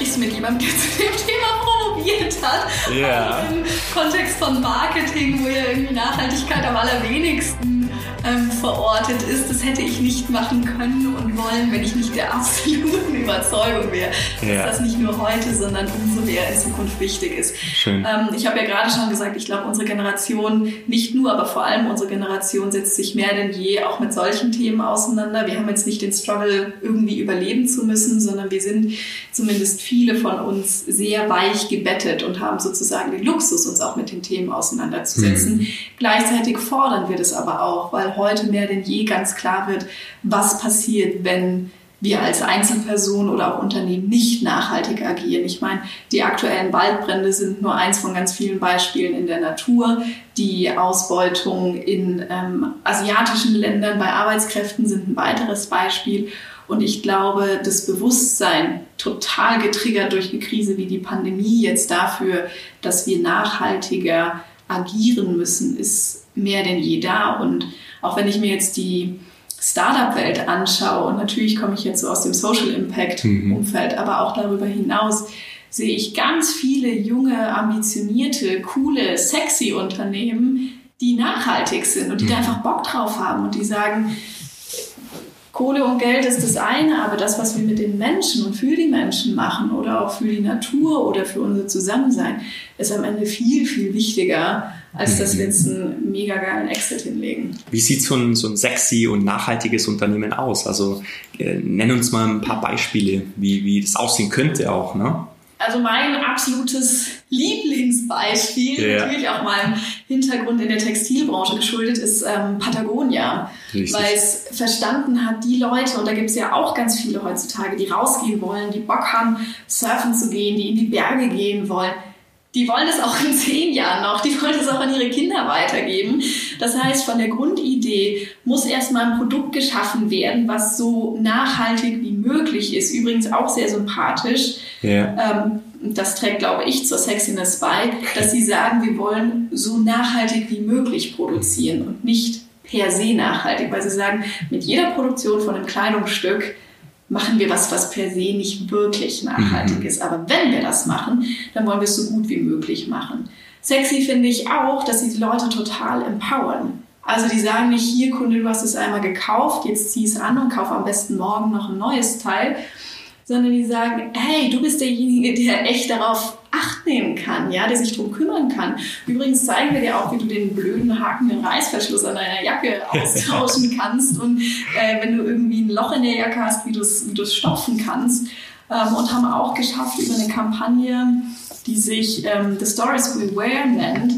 sprichst du mit jemandem, zu dem Thema promoviert hat. Ja. Also Im Kontext von Marketing, wo ja irgendwie Nachhaltigkeit am allerwenigsten ähm, verortet ist. Das hätte ich nicht machen können und wollen, wenn ich nicht der absoluten Überzeugung wäre, Ja. dass das nicht nur heute, sondern umso mehr in Zukunft wichtig ist. Schön. Ähm, ich habe ja gerade schon gesagt, ich glaube, unsere Generation, nicht nur, aber vor allem unsere Generation setzt sich mehr denn je auch mit solchen Themen auseinander. Wir haben jetzt nicht den Struggle, irgendwie überleben zu müssen, sondern wir sind zumindest viele von uns sehr weich gebettet und haben sozusagen den Luxus, uns auch mit den Themen auseinanderzusetzen. Gleichzeitig fordern wir das aber auch, weil heute mehr denn je ganz klar wird, was passiert, wenn wir als Einzelperson oder auch Unternehmen nicht nachhaltig agieren. Ich meine, die aktuellen Waldbrände sind nur eins von ganz vielen Beispielen in der Natur. Die Ausbeutung in ähm, asiatischen Ländern bei Arbeitskräften sind ein weiteres Beispiel. Und ich glaube, das Bewusstsein, total getriggert durch eine Krise wie die Pandemie jetzt dafür, dass wir nachhaltiger agieren müssen, ist mehr denn je da. Und auch wenn ich mir jetzt die Startup-Welt anschaue, und natürlich komme ich jetzt so aus dem Social Impact-Umfeld, aber auch darüber hinaus, sehe ich ganz viele junge, ambitionierte, coole, sexy Unternehmen, die nachhaltig sind und die da einfach Bock drauf haben und die sagen, Kohle und Geld ist das eine, aber das, was wir mit den Menschen und für die Menschen machen oder auch für die Natur oder für unser Zusammensein, ist am Ende viel, viel wichtiger, als dass wir jetzt einen mega geilen Exit hinlegen. Wie sieht so ein, so ein sexy und nachhaltiges Unternehmen aus? Also äh, nenn uns mal ein paar Beispiele, wie, wie das aussehen könnte auch, ne? Also mein absolutes Lieblingsbeispiel, Ja. natürlich auch meinem Hintergrund in der Textilbranche geschuldet, ist ähm, Patagonia. Richtig. Weil es verstanden hat, die Leute, und da gibt es ja auch ganz viele heutzutage, die rausgehen wollen, die Bock haben, surfen zu gehen, die in die Berge gehen wollen, die wollen es auch in zehn Jahren noch, die wollen es auch an ihre Kinder weitergeben. Das heißt, von der Grundidee muss erstmal ein Produkt geschaffen werden, was so nachhaltig wie möglich ist. Übrigens auch sehr sympathisch. Ja. Ähm, das trägt, glaube ich, zur Sexiness bei, dass sie sagen, wir wollen so nachhaltig wie möglich produzieren und nicht per se nachhaltig, weil sie sagen, mit jeder Produktion von einem Kleidungsstück machen wir was, was per se nicht wirklich nachhaltig ist. Aber wenn wir das machen, dann wollen wir es so gut wie möglich machen. Sexy finde ich auch, dass sie die Leute total empowern. Also die sagen nicht, hier Kunde, du hast es einmal gekauft, jetzt zieh es an und kauf am besten morgen noch ein neues Teil, sondern die sagen, hey, du bist derjenige, der echt darauf Acht nehmen kann, ja, der sich darum kümmern kann. Übrigens zeigen wir dir auch, wie du den blöden hakenden Reißverschluss an deiner Jacke austauschen kannst und äh, wenn du irgendwie ein Loch in der Jacke hast, wie du es wie du's stopfen kannst. Ähm, und haben auch geschafft über eine Kampagne, die sich ähm, The Stories We Wear nennt,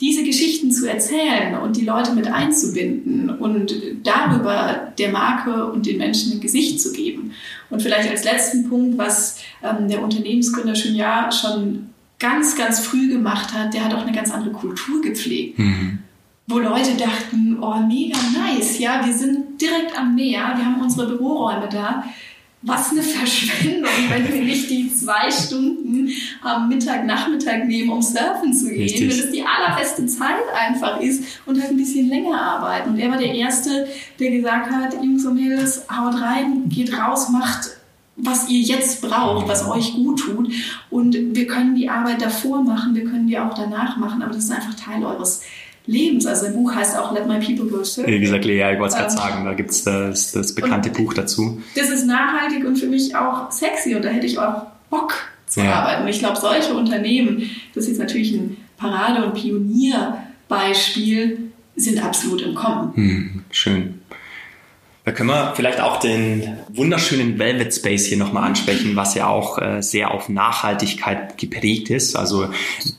diese Geschichten zu erzählen und die Leute mit einzubinden und darüber der Marke und den Menschen ein Gesicht zu geben. Und vielleicht als letzten Punkt, was ähm, der Unternehmensgründer Junia schon ganz, ganz früh gemacht hat, der hat auch eine ganz andere Kultur gepflegt. Wo Leute dachten, oh, mega nice, ja, wir sind direkt am Meer, wir haben unsere Büroräume da. Was eine Verschwendung, wenn wir nicht die zwei Stunden am Mittag, Nachmittag nehmen, um surfen zu gehen, Richtig. wenn es die allerbeste Zeit einfach ist und halt ein bisschen länger arbeiten. Und er war der Erste, der gesagt hat, Jungs und Mädels, haut rein, geht raus, macht was ihr jetzt braucht, was euch gut tut. Und wir können die Arbeit davor machen, wir können die auch danach machen, aber das ist einfach Teil eures Lebens. Also ein Buch heißt auch Let My People Go Surfing. Wie gesagt, Lea, ich wollte es gerade Ähm, sagen, da gibt es das, das bekannte Buch dazu. Das ist nachhaltig und für mich auch sexy und da hätte ich auch Bock zu Ja. arbeiten. Und ich glaube, solche Unternehmen, das ist jetzt natürlich ein Parade- und Pionierbeispiel, sind absolut im Kommen. Hm, schön. Da können wir vielleicht auch den wunderschönen Velvet Space hier nochmal ansprechen, was ja auch äh, sehr auf Nachhaltigkeit geprägt ist. Also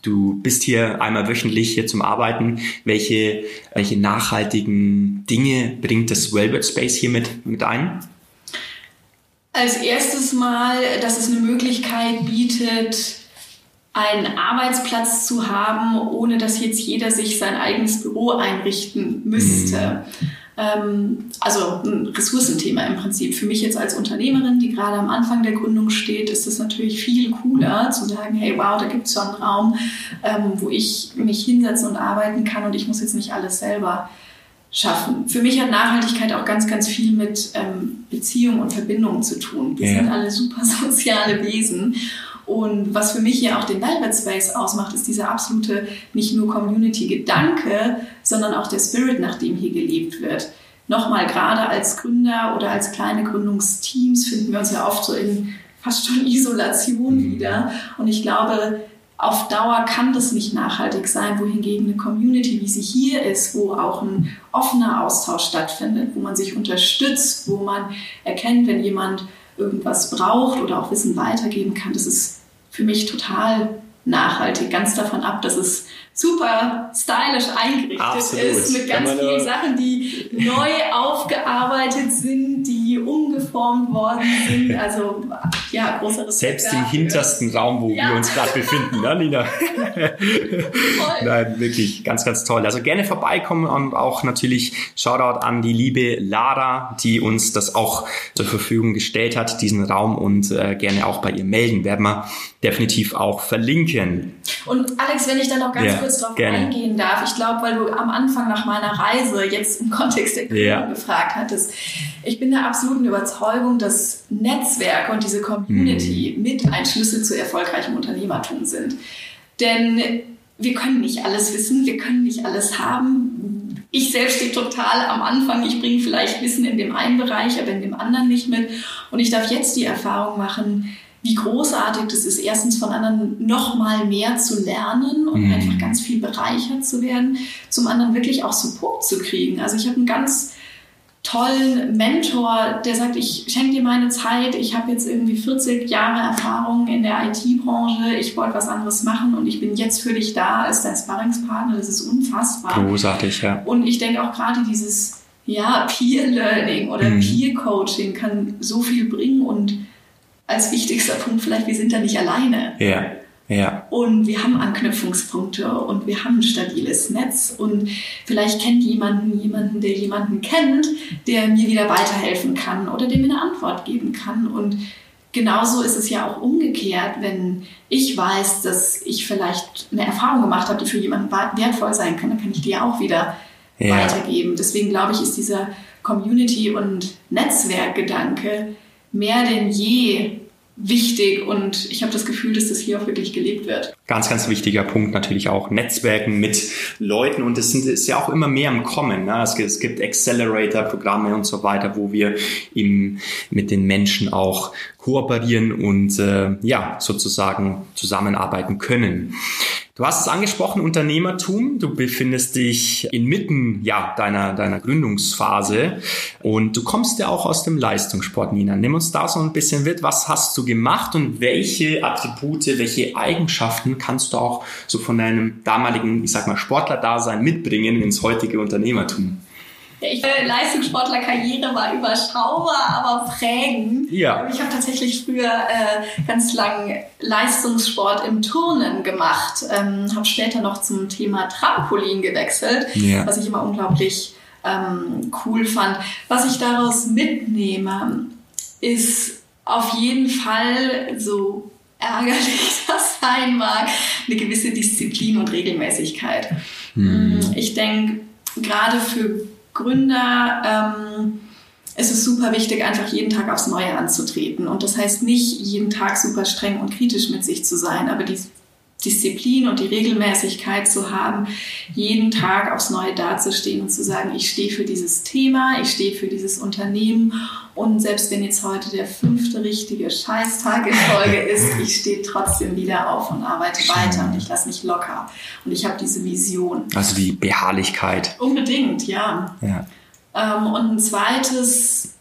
du bist hier einmal wöchentlich hier zum Arbeiten. Welche, welche nachhaltigen Dinge bringt das Velvet Space hier mit, mit ein? Als erstes mal, dass es eine Möglichkeit bietet, einen Arbeitsplatz zu haben, ohne dass jetzt jeder sich sein eigenes Büro einrichten müsste. Ähm, also ein Ressourcenthema im Prinzip. Für mich jetzt als Unternehmerin, die gerade am Anfang der Gründung steht, ist es natürlich viel cooler zu sagen, hey wow, da gibt es schon einen Raum, ähm, wo ich mich hinsetzen und arbeiten kann und ich muss jetzt nicht alles selber schaffen. Für mich hat Nachhaltigkeit auch ganz, ganz viel mit ähm, Beziehung und Verbindung zu tun. Wir ja. sind alle super soziale Wesen. Und was für mich hier auch den Velvet Space ausmacht, ist dieser absolute nicht nur Community-Gedanke, sondern auch der Spirit, nach dem hier gelebt wird. Nochmal, gerade als Gründer oder als kleine Gründungsteams finden wir uns ja oft so in fast schon Isolation mhm. wieder. Und ich glaube, auf Dauer kann das nicht nachhaltig sein, wohingegen eine Community, wie sie hier ist, wo auch ein offener Austausch stattfindet, wo man sich unterstützt, wo man erkennt, wenn jemand irgendwas braucht oder auch Wissen weitergeben kann, das ist für mich total nachhaltig, ganz davon ab, dass es super stylisch eingerichtet Absolut. ist mit ganz vielen Sachen, die neu aufgearbeitet sind, die umgeformt worden sind. Also ja, großer Respekt. Selbst im hintersten Raum, wo ja. wir uns gerade befinden, ne, Nina? Nein, wirklich ganz, ganz toll. Also gerne vorbeikommen und auch natürlich Shoutout an die liebe Lara, die uns das auch zur Verfügung gestellt hat, diesen Raum und äh, gerne auch bei ihr melden. Werden wir definitiv auch verlinken. Und Alex, wenn ich dann noch ganz ja, kurz darauf eingehen darf, ich glaube, weil du am Anfang nach meiner Reise jetzt im Kontext der Gründung ja. gefragt hattest, ich bin der absoluten Überzeugung, dass Netzwerke und diese Community mhm. mit ein Schlüssel zu erfolgreichem Unternehmertum sind. Denn wir können nicht alles wissen, wir können nicht alles haben. Ich selbst stehe total am Anfang. Ich bringe vielleicht Wissen in dem einen Bereich, aber in dem anderen nicht mit. Und ich darf jetzt die Erfahrung machen, wie großartig das ist, erstens von anderen noch mal mehr zu lernen und mhm. einfach ganz viel bereichert zu werden, zum anderen wirklich auch Support zu kriegen. Also ich habe einen ganz tollen Mentor, der sagt, ich schenke dir meine Zeit, ich habe jetzt irgendwie 40 Jahre Erfahrung in der IT-Branche, ich wollte was anderes machen und ich bin jetzt für dich da als dein Sparringspartner, das ist unfassbar. Großartig, ja. Und ich denke auch gerade dieses ja, Peer-Learning oder mhm. Peer-Coaching kann so viel bringen und als wichtigster Punkt vielleicht, wir sind da nicht alleine. Ja. Ja. Und wir haben Anknüpfungspunkte und wir haben ein stabiles Netz und vielleicht kennt jemanden jemanden, der jemanden kennt, der mir wieder weiterhelfen kann oder der mir eine Antwort geben kann. Und genauso ist es ja auch umgekehrt, wenn ich weiß, dass ich vielleicht eine Erfahrung gemacht habe, die für jemanden wertvoll sein kann, dann kann ich die auch wieder ja. weitergeben. Deswegen glaube ich, ist dieser Community- und Netzwerkgedanke mehr denn je wichtig und ich habe das Gefühl, dass das hier auch wirklich gelebt wird. Ganz, ganz wichtiger Punkt natürlich auch Netzwerken mit Leuten und es ist ja auch immer mehr im Kommen. Ne? Es, gibt, es gibt Accelerator-Programme und so weiter, wo wir eben mit den Menschen auch kooperieren und äh, ja sozusagen zusammenarbeiten können. Du hast es angesprochen, Unternehmertum. Du befindest dich inmitten ja, deiner, deiner Gründungsphase und du kommst ja auch aus dem Leistungssport, Nina. Nimm uns da so ein bisschen mit. Was hast du gemacht und welche Attribute, welche Eigenschaften kannst du auch so von deinem damaligen, ich sag mal, Sportler-Dasein mitbringen ins heutige Unternehmertum? Ich, äh, Leistungssportlerkarriere war überschaubar, aber prägend. Ja. Ich habe tatsächlich früher äh, ganz lang Leistungssport im Turnen gemacht, ähm, habe später noch zum Thema Trampolin gewechselt, ja. was ich immer unglaublich ähm, cool fand. Was ich daraus mitnehme, ist auf jeden Fall so ärgerlich das sein mag, eine gewisse Disziplin und Regelmäßigkeit. Hm. Ich denke, gerade für Gründer ähm, es ist super wichtig, einfach jeden Tag aufs Neue anzutreten. Und das heißt nicht, jeden Tag super streng und kritisch mit sich zu sein, aber die Disziplin und die Regelmäßigkeit zu haben, jeden Tag aufs Neue dazustehen und zu sagen, ich stehe für dieses Thema, ich stehe für dieses Unternehmen und selbst wenn jetzt heute der fünfte richtige Scheißtag in Folge ist, ich stehe trotzdem wieder auf und arbeite weiter und ich lasse mich locker und ich habe diese Vision. Also die Beharrlichkeit. Unbedingt, ja. ja. Ähm, und ein zweites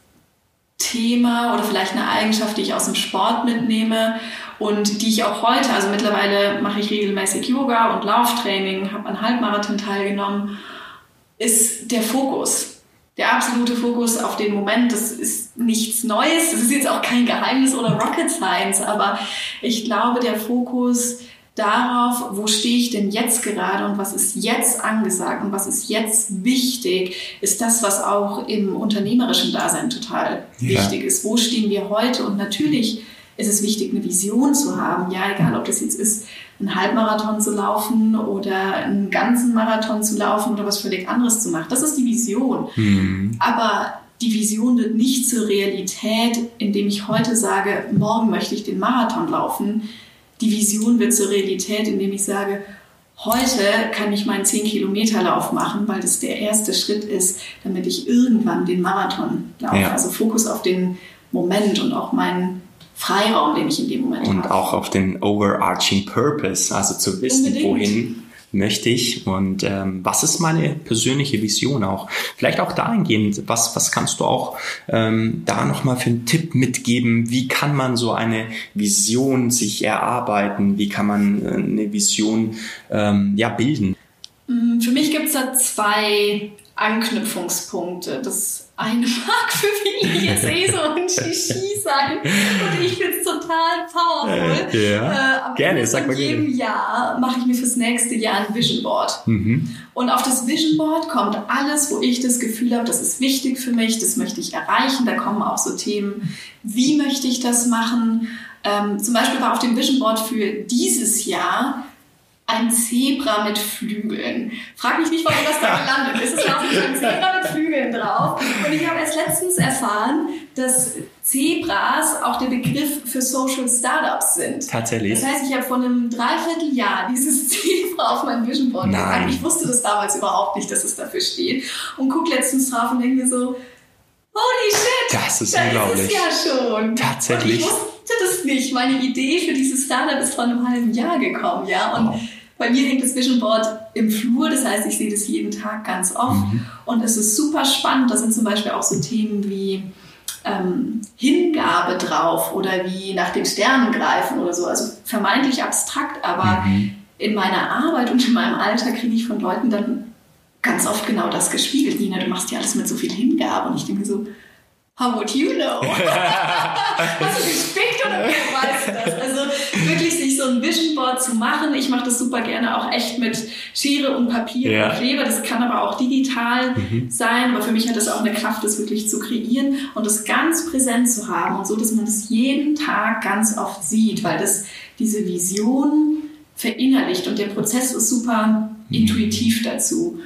Thema oder vielleicht eine Eigenschaft, die ich aus dem Sport mitnehme und die ich auch heute, also mittlerweile mache ich regelmäßig Yoga und Lauftraining, habe an Halbmarathon teilgenommen, ist der Fokus. Der absolute Fokus auf den Moment, das ist nichts Neues, das ist jetzt auch kein Geheimnis oder Rocket Science, aber ich glaube, der Fokus darauf, wo stehe ich denn jetzt gerade und was ist jetzt angesagt und was ist jetzt wichtig, ist das, was auch im unternehmerischen Dasein total ja. wichtig ist. Wo stehen wir heute? Und natürlich ist es wichtig, eine Vision zu haben. Ja, egal ob das jetzt ist, einen Halbmarathon zu laufen oder einen ganzen Marathon zu laufen oder was völlig anderes zu machen. Das ist die Vision. Mhm. Aber die Vision wird nicht zur Realität, indem ich heute sage, morgen möchte ich den Marathon laufen. Die Vision wird zur Realität, indem ich sage, heute kann ich meinen 10-Kilometer-Lauf machen, weil das der erste Schritt ist, damit ich irgendwann den Marathon laufe. Ja. Also Fokus auf den Moment und auch meinen Freiraum, den ich in dem Moment und habe. Und auch auf den overarching Purpose, also zu wissen, Unbedingt. wohin möchte ich und ähm, was ist meine persönliche Vision auch. Vielleicht auch dahingehend, was, was kannst du auch ähm, da nochmal für einen Tipp mitgeben? Wie kann man so eine Vision sich erarbeiten? Wie kann man äh, eine Vision ähm, ja, bilden? Mm, für mich gibt es da zwei Anknüpfungspunkte. Das eine mag für eh so ein Shishi sein und ich finde es total powerful. Äh, ja. Äh, gerne, sag mal gerne. jedem Jahr mache ich mir fürs nächste Jahr ein Vision Board. Mhm. Und auf das Vision Board kommt alles, wo ich das Gefühl habe, das ist wichtig für mich, das möchte ich erreichen. Da kommen auch so Themen, wie möchte ich das machen? Ähm, zum Beispiel war auf dem Vision Board für dieses Jahr ein Zebra mit Flügeln. Frag mich nicht, warum das da gelandet ist. Es ist auch nicht ein Zebra mit Flügeln drauf. Und ich habe erst letztens erfahren, dass Zebras auch der Begriff für Social Startups sind. Tatsächlich. Das heißt, ich habe vor einem Dreivierteljahr dieses Zebra auf meinem Vision Board gepackt. Ich wusste das damals überhaupt nicht, dass es dafür steht. Und gucke letztens drauf und denke mir so, Holy shit! Das ist da unglaublich. Ist es ja schon. Tatsächlich. Und ich wusste das nicht. Meine Idee für dieses Startup ist vor einem halben Jahr gekommen, ja. Und wow. Bei mir hängt das Vision Board im Flur, das heißt, ich sehe das jeden Tag ganz oft mhm. und es ist super spannend. Da sind zum Beispiel auch so Themen wie ähm, Hingabe drauf oder wie nach den Sternen greifen oder so. Also vermeintlich abstrakt, aber mhm. in meiner Arbeit und in meinem Alltag kriege ich von Leuten dann ganz oft genau das gespiegelt. Nina, du machst ja alles mit so viel Hingabe und ich denke so, how would you know? Hast du gespickt oder weißt du das? Also ein Vision Board zu machen. Ich mache das super gerne auch echt mit Schere und Papier ja. und Kleber. Das kann aber auch digital mhm. sein. Aber für mich hat das auch eine Kraft, das wirklich zu kreieren und das ganz präsent zu haben und so, dass man das jeden Tag ganz oft sieht, weil das diese Vision verinnerlicht und der Prozess ist super mhm. intuitiv dazu.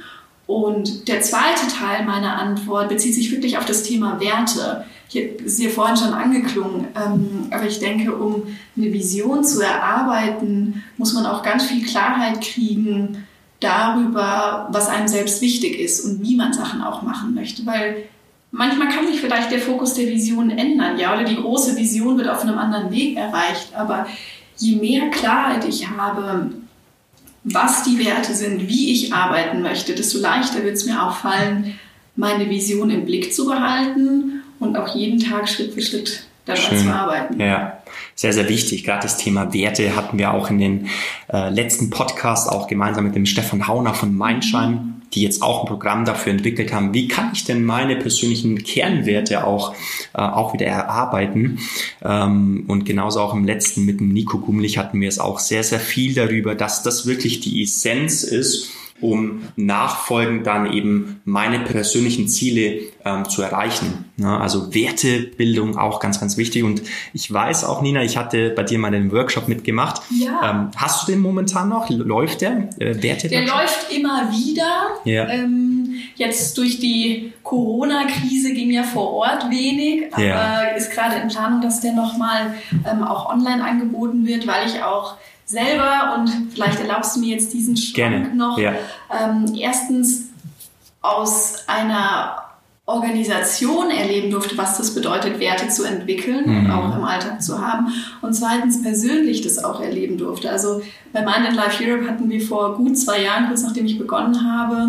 Und der zweite Teil meiner Antwort bezieht sich wirklich auf das Thema Werte. Hier ist ja vorhin schon angeklungen, ähm, aber ich denke, um eine Vision zu erarbeiten, muss man auch ganz viel Klarheit kriegen darüber, was einem selbst wichtig ist und wie man Sachen auch machen möchte. Weil manchmal kann sich vielleicht der Fokus der Vision ändern, ja, oder die große Vision wird auf einem anderen Weg erreicht. Aber je mehr Klarheit ich habe, was die Werte sind, wie ich arbeiten möchte, desto leichter wird es mir auch fallen, meine Vision im Blick zu behalten und auch jeden Tag Schritt für Schritt daran Schön. zu arbeiten. Ja, sehr, sehr wichtig. Gerade das Thema Werte hatten wir auch in den äh, letzten Podcast auch gemeinsam mit dem Stefan Hauner von Mindshine die jetzt auch ein Programm dafür entwickelt haben, wie kann ich denn meine persönlichen Kernwerte auch, äh, auch wieder erarbeiten. Ähm, und genauso auch im letzten mit dem Nico Gumlich hatten wir es auch sehr, sehr viel darüber, dass das wirklich die Essenz ist, um nachfolgend dann eben meine persönlichen Ziele ähm, zu erreichen. Ja, also Wertebildung auch ganz, ganz wichtig. Und ich weiß auch, Nina, ich hatte bei dir mal einen Workshop mitgemacht. Ja. Ähm, hast du den momentan noch? Läuft der? Äh, Werte der läuft immer wieder. Ja. Ähm, jetzt durch die Corona-Krise ging ja vor Ort wenig, aber ja. ist gerade in Planung, dass der nochmal ähm, auch online angeboten wird, weil ich auch selber und vielleicht erlaubst du mir jetzt diesen Schrank Gerne. noch. Ja. Ähm, erstens aus einer Organisation erleben durfte, was das bedeutet, Werte zu entwickeln mhm. und auch im Alltag zu haben. Und zweitens persönlich das auch erleben durfte. Also bei Mind and Life Europe hatten wir vor gut zwei Jahren, kurz nachdem ich begonnen habe,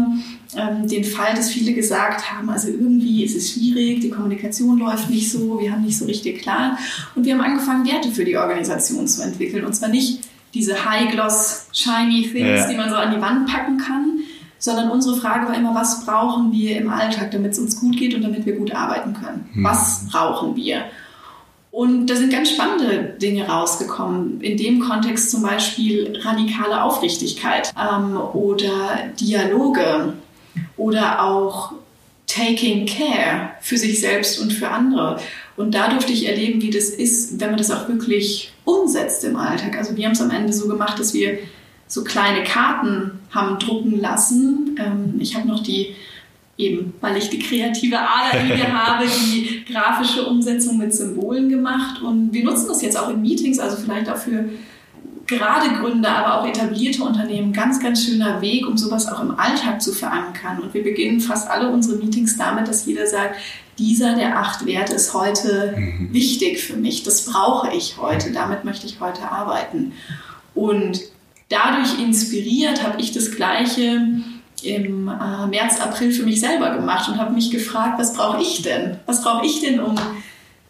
ähm, den Fall, dass viele gesagt haben, also irgendwie ist es schwierig, die Kommunikation läuft nicht so, wir haben nicht so richtig klar. Und wir haben angefangen, Werte für die Organisation zu entwickeln. Und zwar nicht diese High-Gloss, Shiny Things, ja. die man so an die Wand packen kann, sondern unsere Frage war immer, was brauchen wir im Alltag, damit es uns gut geht und damit wir gut arbeiten können? Hm. Was brauchen wir? Und da sind ganz spannende Dinge rausgekommen. In dem Kontext zum Beispiel radikale Aufrichtigkeit ähm, oder Dialoge oder auch Taking Care für sich selbst und für andere Und da durfte ich erleben, wie das ist, wenn man das auch wirklich umsetzt im Alltag. Also wir haben es am Ende so gemacht, dass wir so kleine Karten haben drucken lassen. Ähm, ich habe noch die eben, weil ich die kreative Ader in mir habe, die grafische Umsetzung mit Symbolen gemacht. Und wir nutzen das jetzt auch in Meetings, also vielleicht auch für gerade Gründer, aber auch etablierte Unternehmen. Ganz, ganz schöner Weg, um sowas auch im Alltag zu verankern. Und wir beginnen fast alle unsere Meetings damit, dass jeder sagt, dieser der acht Werte ist heute mhm. wichtig für mich. Das brauche ich heute. Damit möchte ich heute arbeiten. Und dadurch inspiriert habe ich das Gleiche im äh, März, April für mich selber gemacht und habe mich gefragt, was brauche ich denn? Was brauche ich denn, um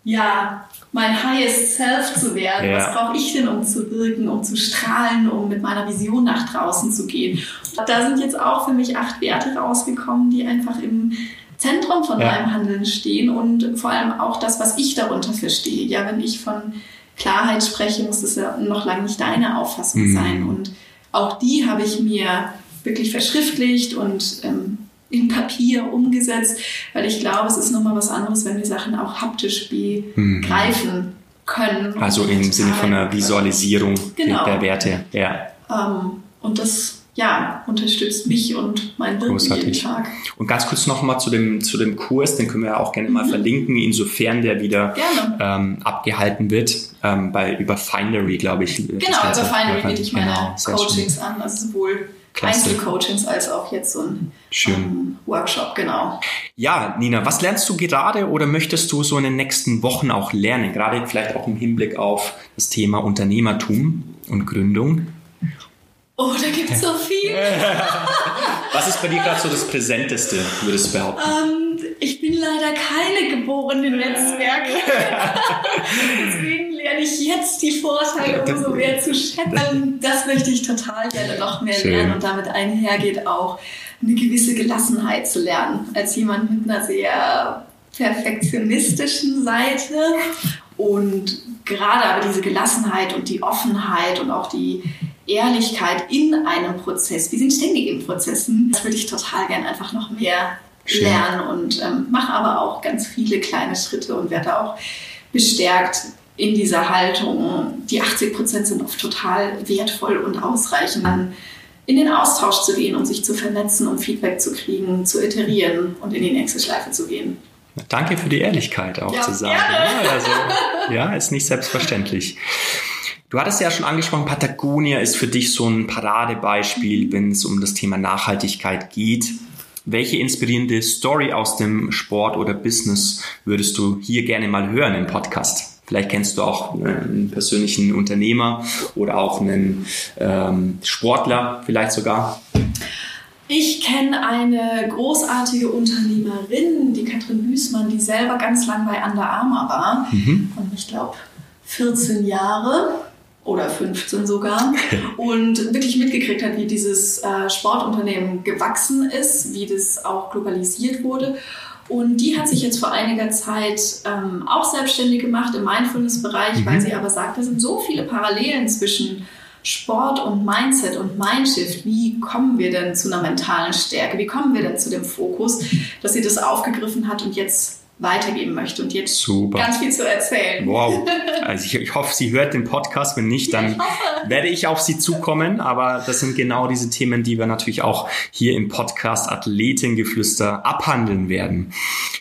ja, mein highest self zu werden? Ja. Was brauche ich denn, um zu wirken, um zu strahlen, um mit meiner Vision nach draußen zu gehen? Und da sind jetzt auch für mich acht Werte rausgekommen, die einfach im Zentrum von ja. meinem Handeln stehen und vor allem auch das, was ich darunter verstehe. Ja, wenn ich von Klarheit spreche, muss das ja noch lange nicht deine Auffassung mhm. sein. Und auch die habe ich mir wirklich verschriftlicht und ähm, in Papier umgesetzt, weil ich glaube, es ist nochmal was anderes, wenn wir Sachen auch haptisch begreifen mhm. können. Also im Sinne von einer Visualisierung genau. der Werte. Ja. Ähm, und das ja, unterstützt mich und mein Wirken jeden Tag. Und ganz kurz nochmal zu dem, zu dem Kurs, den können wir ja auch gerne mal mhm. verlinken, insofern der wieder ähm, abgehalten wird, ähm, bei über Findery, glaube ich. Genau, über Findery biete ich meine genau, Coachings schön. an, also sowohl Klasse. Einzelcoachings als auch jetzt so ein Schön. Um, Workshop, genau. Ja, Nina, was lernst du gerade oder möchtest du so in den nächsten Wochen auch lernen? Gerade vielleicht auch im Hinblick auf das Thema Unternehmertum und Gründung. Oh, da gibt es so viel. Was ist bei dir gerade so das Präsenteste, würdest du behaupten? Um, ähm, ich bin leider keine geborene Netzwerkerin. Deswegen lerne ich jetzt die Vorteile umso mehr zu schätzen. Das möchte ich total gerne noch mehr Schön. lernen und damit einhergeht auch eine gewisse Gelassenheit zu lernen. Als jemand mit einer sehr perfektionistischen Seite und gerade aber diese Gelassenheit und die Offenheit und auch die Ehrlichkeit in einem Prozess. Wir sind ständig in Prozessen. Das würde ich total gern einfach noch mehr Schön. lernen und ähm, mache aber auch ganz viele kleine Schritte und werde auch bestärkt in dieser Haltung. Die 80 Prozent sind oft total wertvoll und ausreichend, dann in den Austausch zu gehen und sich zu vernetzen, um Feedback zu kriegen, zu iterieren und in die nächste Schleife zu gehen. Danke für die Ehrlichkeit auch ja, zu sagen. Gerne. Also, ja, ist nicht selbstverständlich. Du hattest ja schon angesprochen, Patagonia ist für dich so ein Paradebeispiel, wenn es um das Thema Nachhaltigkeit geht. Welche inspirierende Story aus dem Sport oder Business würdest du hier gerne mal hören im Podcast? Vielleicht kennst du auch einen persönlichen Unternehmer oder auch einen ähm, Sportler, vielleicht sogar. Ich kenne eine großartige Unternehmerin, die Katrin Büßmann, die selber ganz lang bei Under Armour war. Mhm. Und ich glaube 14 Jahre oder 15 sogar und wirklich mitgekriegt hat, wie dieses äh, Sportunternehmen gewachsen ist, wie das auch globalisiert wurde. Und die hat sich jetzt vor einiger Zeit ähm, auch selbstständig gemacht im Mindfulness-Bereich, mhm. weil sie aber sagt, da sind so viele Parallelen zwischen Sport und Mindset und Mindshift. Wie kommen wir denn zu einer mentalen Stärke? Wie kommen wir denn zu dem Fokus, dass sie das aufgegriffen hat und jetzt weitergeben möchte und jetzt Super. ganz viel zu erzählen. Wow. Also ich, ich hoffe, sie hört den Podcast. Wenn nicht, dann ich werde ich auf sie zukommen. Aber das sind genau diese Themen, die wir natürlich auch hier im Podcast Athletengeflüster abhandeln werden.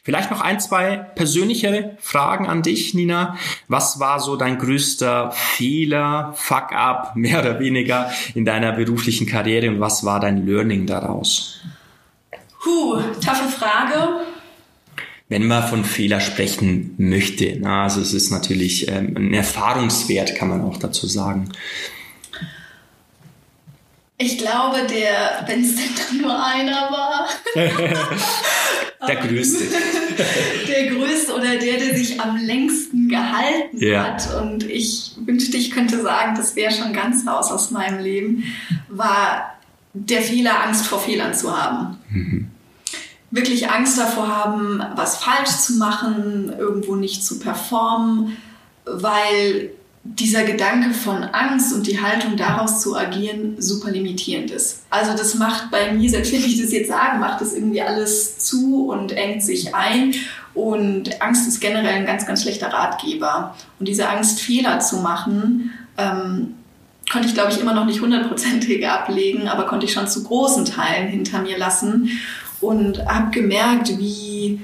Vielleicht noch ein, zwei persönlichere Fragen an dich, Nina. Was war so dein größter Fehler, Fuck-up, mehr oder weniger in deiner beruflichen Karriere und was war dein Learning daraus? Puh, taffe Frage wenn man von Fehler sprechen möchte. Na, also es ist natürlich ähm, ein Erfahrungswert, kann man auch dazu sagen. Ich glaube, der, wenn es denn dann nur einer war. der größte. der größte oder der, der sich am längsten gehalten ja. hat. Und ich wünschte, ich könnte sagen, das wäre schon ganz raus aus meinem Leben, war der Fehler, Angst vor Fehlern zu haben. Mhm wirklich Angst davor haben, was falsch zu machen, irgendwo nicht zu performen, weil dieser Gedanke von Angst und die Haltung daraus zu agieren super limitierend ist. Also das macht bei mir, selbst wenn ich das jetzt sage, macht das irgendwie alles zu und engt sich ein. Und Angst ist generell ein ganz, ganz schlechter Ratgeber. Und diese Angst, Fehler zu machen, ähm, konnte ich, glaube ich, immer noch nicht hundertprozentig ablegen, aber konnte ich schon zu großen Teilen hinter mir lassen und habe gemerkt, wie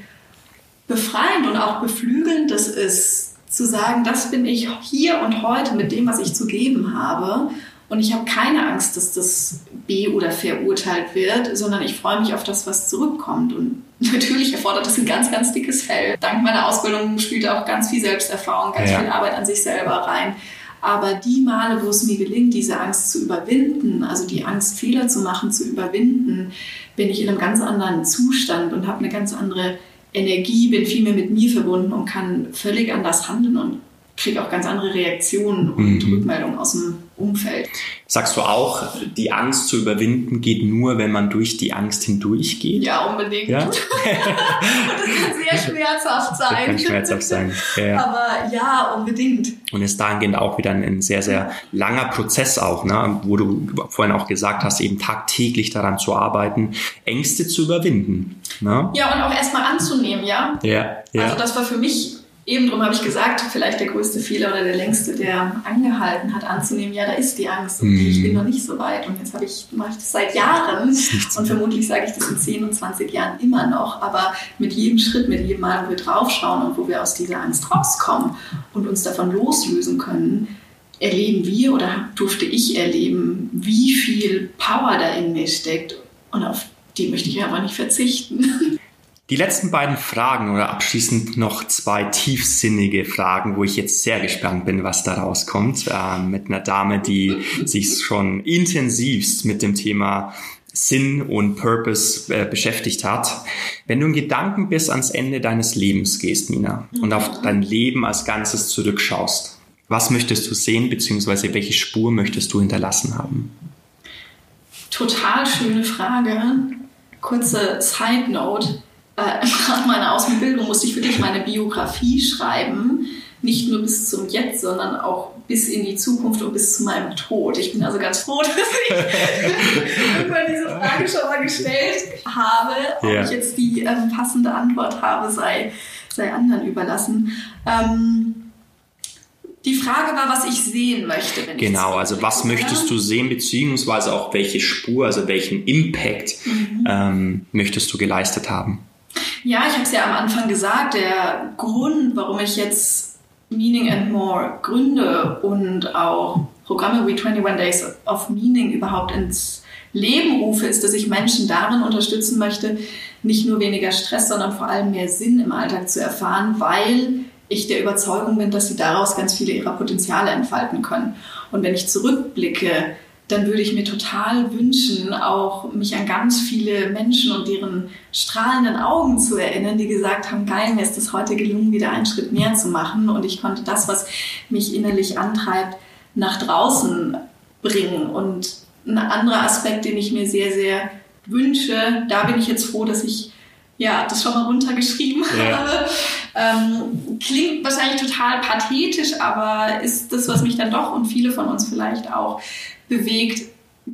befreiend und auch beflügelnd es ist, zu sagen, das bin ich hier und heute mit dem, was ich zu geben habe. Und ich habe keine Angst, dass das be- oder verurteilt wird, sondern ich freue mich auf das, was zurückkommt. Und natürlich erfordert das ein ganz, ganz dickes Fell. Dank meiner Ausbildung spielt auch ganz viel Selbsterfahrung, ganz ja. viel Arbeit an sich selber rein. Aber die Male, wo es mir gelingt, diese Angst zu überwinden, also die Angst, Fehler zu machen, zu überwinden, bin ich in einem ganz anderen Zustand und habe eine ganz andere Energie, bin viel mehr mit mir verbunden und kann völlig anders handeln und kriege auch ganz andere Reaktionen und mhm. Rückmeldungen aus dem Umfeld. Sagst du auch, die Angst zu überwinden geht nur, wenn man durch die Angst hindurch geht? Ja, unbedingt. Ja? das kann sehr schmerzhaft sein. Das kann schmerzhaft sein. Ja. Aber ja, unbedingt. Und ist dahingehend auch wieder ein, ein sehr, sehr langer Prozess auch, ne? wo du vorhin auch gesagt hast, eben tagtäglich daran zu arbeiten, Ängste zu überwinden. Ne? Ja, und auch erstmal anzunehmen, ja? Ja, ja. Also das war für mich eben darum habe ich gesagt, vielleicht der größte Fehler oder der längste, der angehalten hat, anzunehmen, ja, da ist die Angst und ich bin mhm. noch nicht so weit. Und jetzt habe ich, mache ich das seit Jahren und vermutlich sage ich das in 10 und 20 Jahren immer noch. Aber mit jedem Schritt, mit jedem Mal, wo wir draufschauen und wo wir aus dieser Angst rauskommen und uns davon loslösen können, erleben wir oder durfte ich erleben, wie viel Power da in mir steckt. Und auf die möchte ich aber nicht verzichten. Die letzten beiden Fragen oder abschließend noch zwei tiefsinnige Fragen, wo ich jetzt sehr gespannt bin, was da rauskommt. Äh, mit einer Dame, die sich schon intensivst mit dem Thema Sinn und Purpose äh, beschäftigt hat. Wenn du in Gedanken bis ans Ende deines Lebens gehst, Nina, und auf dein Leben als Ganzes zurückschaust, was möchtest du sehen, beziehungsweise welche Spur möchtest du hinterlassen haben? Total schöne Frage. Kurze Side Note äh, nach meiner Ausbildung musste ich für dich meine Biografie schreiben. Nicht nur bis zum Jetzt, sondern auch bis in die Zukunft und bis zu meinem Tod. Ich bin also ganz froh, dass ich über diese Frage schon mal gestellt habe. Ob yeah. ich jetzt die ähm, passende Antwort habe, sei, sei anderen überlassen. Ähm, die Frage war, was ich sehen möchte. Wenn genau, also was möchtest du sehen, beziehungsweise auch welche Spur, also welchen Impact mhm. ähm, möchtest du geleistet haben? Ja, ich habe es ja am Anfang gesagt, der Grund, warum ich jetzt Meaning and More gründe und auch Programme wie 21 Days of Meaning überhaupt ins Leben rufe, ist, dass ich Menschen darin unterstützen möchte, nicht nur weniger Stress, sondern vor allem mehr Sinn im Alltag zu erfahren, weil ich der Überzeugung bin, dass sie daraus ganz viele ihrer Potenziale entfalten können. Und wenn ich zurückblicke, dann würde ich mir total wünschen, auch mich an ganz viele Menschen und deren strahlenden Augen zu erinnern, die gesagt haben, geil, mir ist es heute gelungen, wieder einen Schritt mehr zu machen und ich konnte das, was mich innerlich antreibt, nach draußen bringen. Und ein anderer Aspekt, den ich mir sehr, sehr wünsche, da bin ich jetzt froh, dass ich ja, das schon mal runtergeschrieben ja. habe. Ähm, klingt wahrscheinlich total pathetisch, aber ist das, was mich dann doch und viele von uns vielleicht auch bewegt,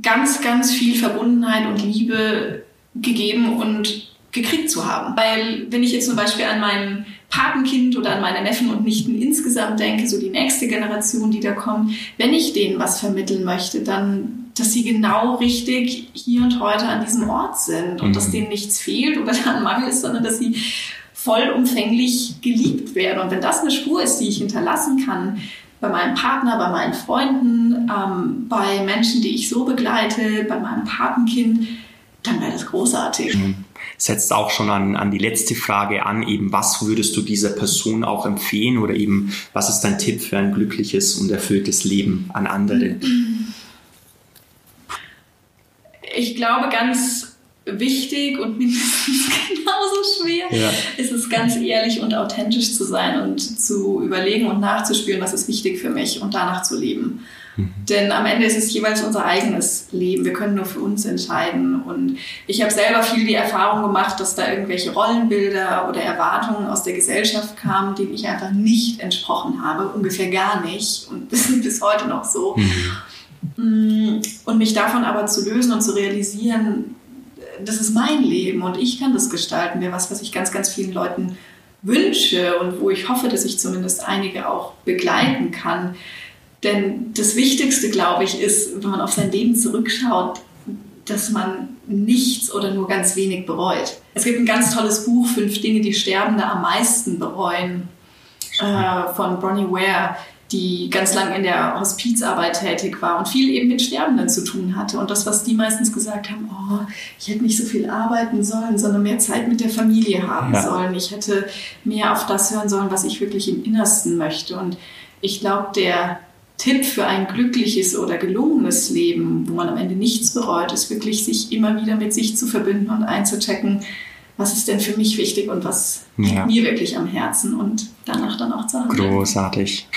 ganz, ganz viel Verbundenheit und Liebe gegeben und gekriegt zu haben. Weil wenn ich jetzt zum Beispiel an mein Patenkind oder an meine Neffen und Nichten insgesamt denke, so die nächste Generation, die da kommt, wenn ich denen was vermitteln möchte, dann, dass sie genau richtig hier und heute an diesem Ort sind und mhm. dass denen nichts fehlt oder da ein Mangel ist, sondern dass sie vollumfänglich geliebt werden. Und wenn das eine Spur ist, die ich hinterlassen kann, bei meinem Partner, bei meinen Freunden, ähm, bei Menschen, die ich so begleite, bei meinem Patenkind, dann wäre das großartig. Mhm. Setzt auch schon an, an die letzte Frage an, eben was würdest du dieser Person auch empfehlen oder eben was ist dein Tipp für ein glückliches und erfülltes Leben an andere? Ich glaube, ganz wichtig und mindestens genauso schwer ja. ist es ganz ehrlich und authentisch zu sein und zu überlegen und nachzuspüren, was ist wichtig für mich und danach zu leben. Mhm. Denn am Ende ist es jeweils unser eigenes Leben. Wir können nur für uns entscheiden. Und ich habe selber viel die Erfahrung gemacht, dass da irgendwelche Rollenbilder oder Erwartungen aus der Gesellschaft kamen, denen ich einfach nicht entsprochen habe, ungefähr gar nicht. Und das ist bis heute noch so. Mhm. Mm, und mich davon aber zu lösen und zu realisieren, das ist mein Leben und ich kann das gestalten, wäre was, was ich ganz, ganz vielen Leuten wünsche und wo ich hoffe, dass ich zumindest einige auch begleiten kann. Denn das Wichtigste, glaube ich, ist, wenn man auf sein Leben zurückschaut, dass man nichts oder nur ganz wenig bereut. Es gibt ein ganz tolles Buch, Fünf Dinge, die Sterbende am meisten bereuen, äh, von Bronnie Ware, die ganz lang in der Hospizarbeit tätig war und viel eben mit Sterbenden zu tun hatte. Und das, was die meistens gesagt haben, oh, ich hätte nicht so viel arbeiten sollen, sondern mehr Zeit mit der Familie haben ja. sollen. Ich hätte mehr auf das hören sollen, was ich wirklich im Innersten möchte. Und ich glaube, der Tipp für ein glückliches oder gelungenes Leben, wo man am Ende nichts bereut, ist wirklich, sich immer wieder mit sich zu verbinden und einzuchecken, was ist denn für mich wichtig und was ja. mir wirklich am Herzen und danach dann auch zu handeln. Großartig.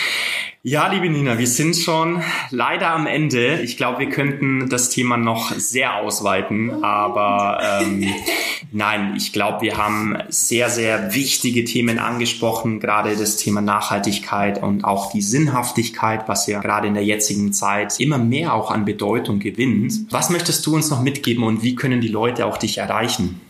Ja, liebe Nina, wir sind schon leider am Ende. Ich glaube, wir könnten das Thema noch sehr ausweiten, aber ähm, nein, ich glaube, wir haben sehr, sehr wichtige Themen angesprochen, gerade das Thema Nachhaltigkeit und auch die Sinnhaftigkeit, was ja gerade in der jetzigen Zeit immer mehr auch an Bedeutung gewinnt. Was möchtest du uns noch mitgeben und wie können die Leute auch dich erreichen?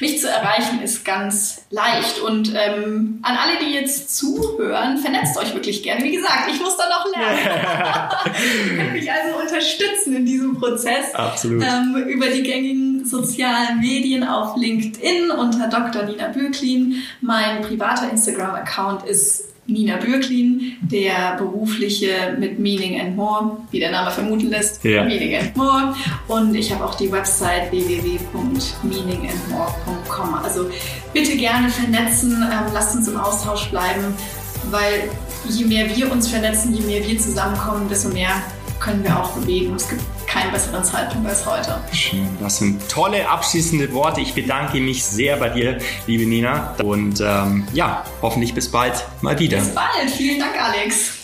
Mich zu erreichen ist ganz leicht. Und ähm, an alle, die jetzt zuhören, vernetzt euch wirklich gerne. Wie gesagt, ich muss da noch lernen. Ihr könnt mich also unterstützen in diesem Prozess. Absolut. Ähm, über die gängigen sozialen Medien auf LinkedIn unter Dr. Nina Bürklin. Mein privater Instagram-Account ist Nina Bürklin, der berufliche mit Meaning and More, wie der Name vermuten lässt, ja. Meaning and More. Und ich habe auch die Website www.meaningandmore.com. Also bitte gerne vernetzen, ähm, lasst uns im Austausch bleiben, weil je mehr wir uns vernetzen, je mehr wir zusammenkommen, desto mehr können wir auch bewegen. Es gibt keinen besseren Zeitpunkt als heute. Schön. Das sind tolle abschließende Worte. Ich bedanke mich sehr bei dir, liebe Nina. Und ähm, ja, hoffentlich bis bald mal wieder. Bis bald. Vielen Dank, Alex.